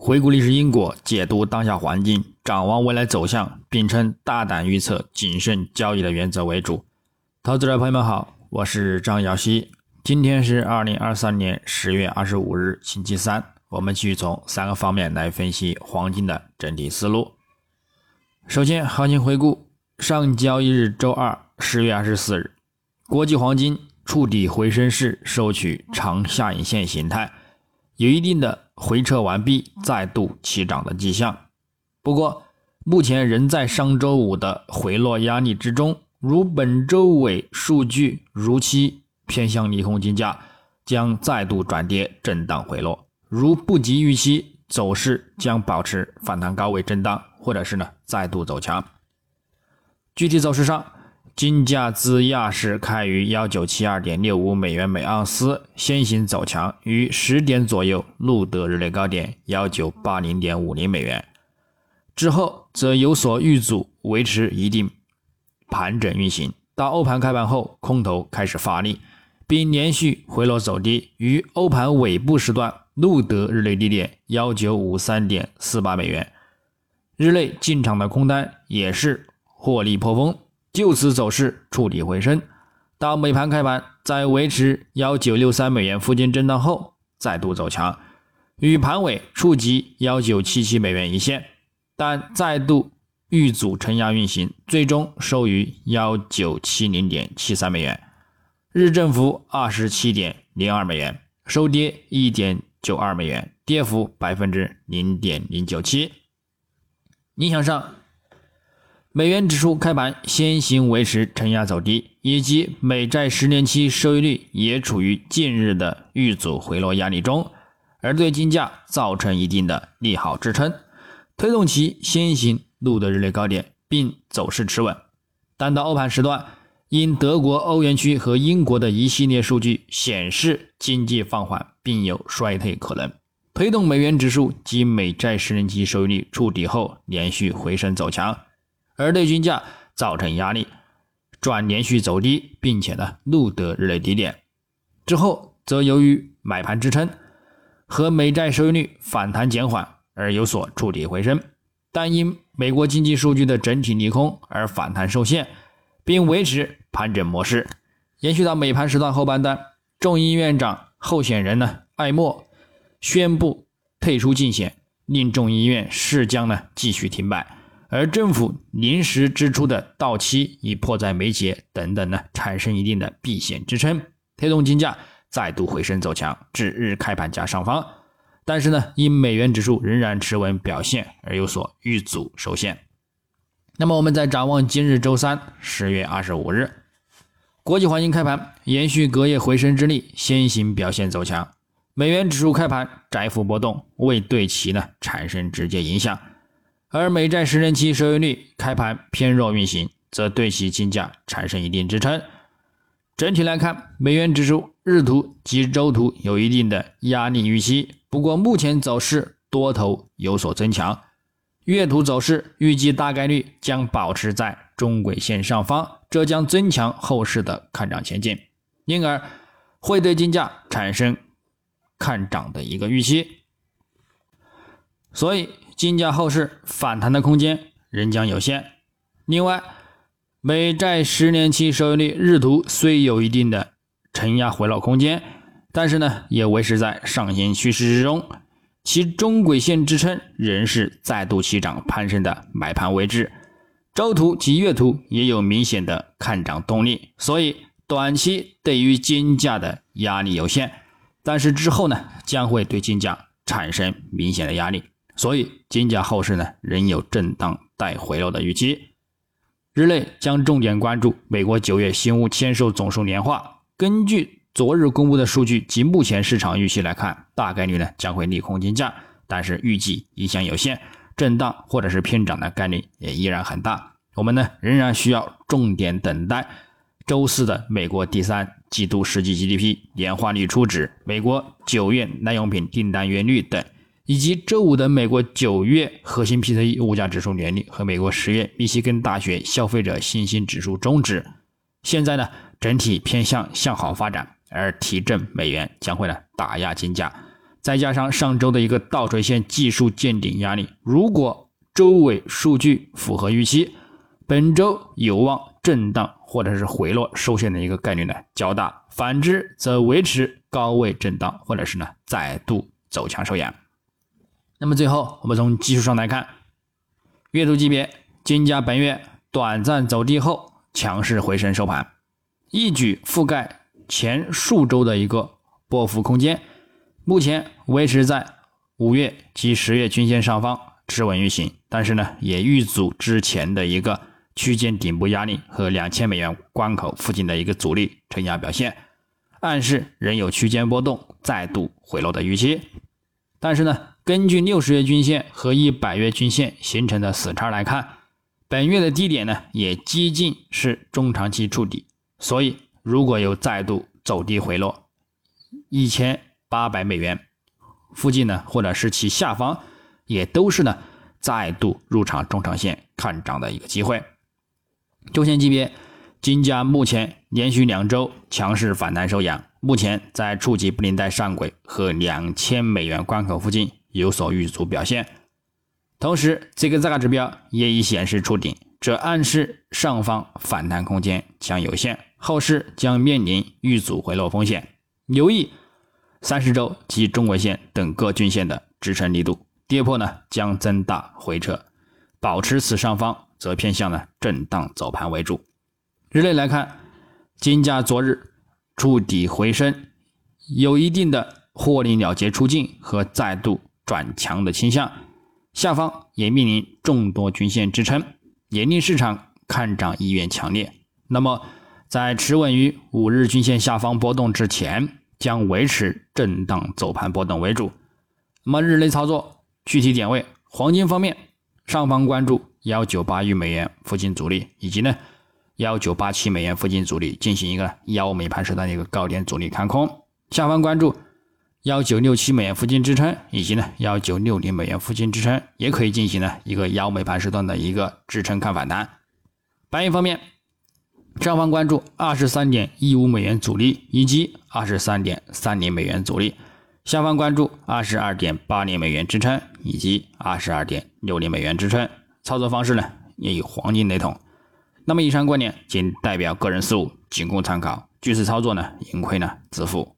回顾历史因果，解读当下环境，展望未来走向，并称大胆预测、谨慎交易的原则为主。投资者朋友们好，我是张瑶希。今天是二零二三年十月二十五日，星期三。我们继续从三个方面来分析黄金的整体思路。首先，行情回顾：上交易日周二十月二十四日，国际黄金触底回升势，收取长下影线形态。有一定的回撤完毕，再度起涨的迹象。不过，目前仍在上周五的回落压力之中。如本周尾数据如期偏向利空，金价将再度转跌，震荡回落。如不及预期，走势将保持反弹高位震荡，或者是呢再度走强。具体走势上。金价自亚市开于幺九七二点六五美元每盎司，先行走强，于十点左右录得日内高点幺九八零点五零美元，之后则有所遇阻，维持一定盘整运行。到欧盘开盘后，空头开始发力，并连续回落走低，于欧盘尾部时段录得日内低点幺九五三点四八美元，日内进场的空单也是获利颇丰。就此走势触底回升，到美盘开盘，在维持幺九六三美元附近震荡后，再度走强，与盘尾触及幺九七七美元一线，但再度遇阻承压运行，最终收于幺九七零点七三美元，日振幅二十七点零二美元，收跌一点九二美元，跌幅百分之零点零九七。影响上。美元指数开盘先行维持承压走低，以及美债十年期收益率也处于近日的遇阻回落压力中，而对金价造成一定的利好支撑，推动其先行录得日内高点，并走势持稳。但到欧盘时段，因德国、欧元区和英国的一系列数据显示经济放缓并有衰退可能，推动美元指数及美债十年期收益率触底后连续回升走强。而对均价造成压力，转连续走低，并且呢录得日内低点之后，则由于买盘支撑和美债收益率反弹减缓而有所触底回升，但因美国经济数据的整体利空而反弹受限，并维持盘整模式，延续到美盘时段后半段，众议院长候选人呢艾默宣布退出竞选，令众议院势将呢继续停摆。而政府临时支出的到期已迫在眉睫等等呢，产生一定的避险支撑，推动金价再度回升走强至日开盘价上方。但是呢，因美元指数仍然持稳表现而有所遇阻受限。那么我们再展望今日周三十月二十五日，国际黄金开盘延续隔夜回升之力，先行表现走强。美元指数开盘窄幅波动，未对其呢产生直接影响。而美债十年期收益率开盘偏弱运行，则对其金价产生一定支撑。整体来看，美元指数日图及周图有一定的压力预期，不过目前走势多头有所增强。月图走势预计大概率将保持在中轨线上方，这将增强后市的看涨前景，因而会对金价产生看涨的一个预期。所以。金价后市反弹的空间仍将有限。另外，美债十年期收益率日图虽有一定的承压回落空间，但是呢，也维持在上行趋势之中，其中轨线支撑仍是再度起涨攀升的买盘位置。周图及月图也有明显的看涨动力，所以短期对于金价的压力有限，但是之后呢，将会对金价产生明显的压力。所以金价后市呢仍有震荡带回落的预期，日内将重点关注美国九月新屋签售总数年化。根据昨日公布的数据及目前市场预期来看，大概率呢将会利空金价，但是预计影响有限，震荡或者是偏涨的概率也依然很大。我们呢仍然需要重点等待周四的美国第三季度实际 GDP 年化率初值、美国九月耐用品订单月率等。以及周五的美国九月核心 PCE 物价指数年率和美国十月密西根大学消费者信心指数终值，现在呢整体偏向向好发展，而提振美元将会呢打压金价。再加上上周的一个倒垂线技术见顶压力，如果周尾数据符合预期，本周有望震荡或者是回落收线的一个概率呢较大。反之则维持高位震荡，或者是呢再度走强收阳。那么最后我们从技术上来看，月度级别金价本月短暂走低后强势回升收盘，一举覆盖前数周的一个波幅空间。目前维持在五月及十月均线上方持稳运行，但是呢，也遇阻之前的一个区间顶部压力和两千美元关口附近的一个阻力承压表现，暗示仍有区间波动再度回落的预期。但是呢，根据六十月均线和一百月均线形成的死叉来看，本月的低点呢也接近是中长期触底，所以如果有再度走低回落一千。八百美元附近呢，或者是其下方，也都是呢再度入场中长线看涨的一个机会。周线级别，金价目前连续两周强势反弹收阳，目前在触及布林带上轨和两千美元关口附近有所遇阻表现。同时，这个价格指标也已显示触顶，这暗示上方反弹空间将有限，后市将面临遇阻回落风险，留意。三十周及中轨线等各均线的支撑力度，跌破呢将增大回撤，保持此上方则偏向呢震荡走盘为主。日内来看，金价昨日触底回升，有一定的获利了结出境和再度转强的倾向，下方也面临众多均线支撑，也令市场看涨意愿强烈。那么，在持稳于五日均线下方波动之前。将维持震荡走盘波动为主。那么日内操作具体点位，黄金方面，上方关注幺九八亿美元附近阻力，以及呢幺九八七美元附近阻力，进行一个幺美盘时段的一个高点阻力看空；下方关注幺九六七美元附近支撑，以及呢幺九六零美元附近支撑，也可以进行呢一个幺美盘时段的一个支撑看反弹。白银方面。上方关注二十三点一五美元阻力以及二十三点三零美元阻力，下方关注二十二点八零美元支撑以及二十二点六零美元支撑。操作方式呢也与黄金雷同。那么以上观点仅代表个人思路，仅供参考。据此操作呢，盈亏呢自负。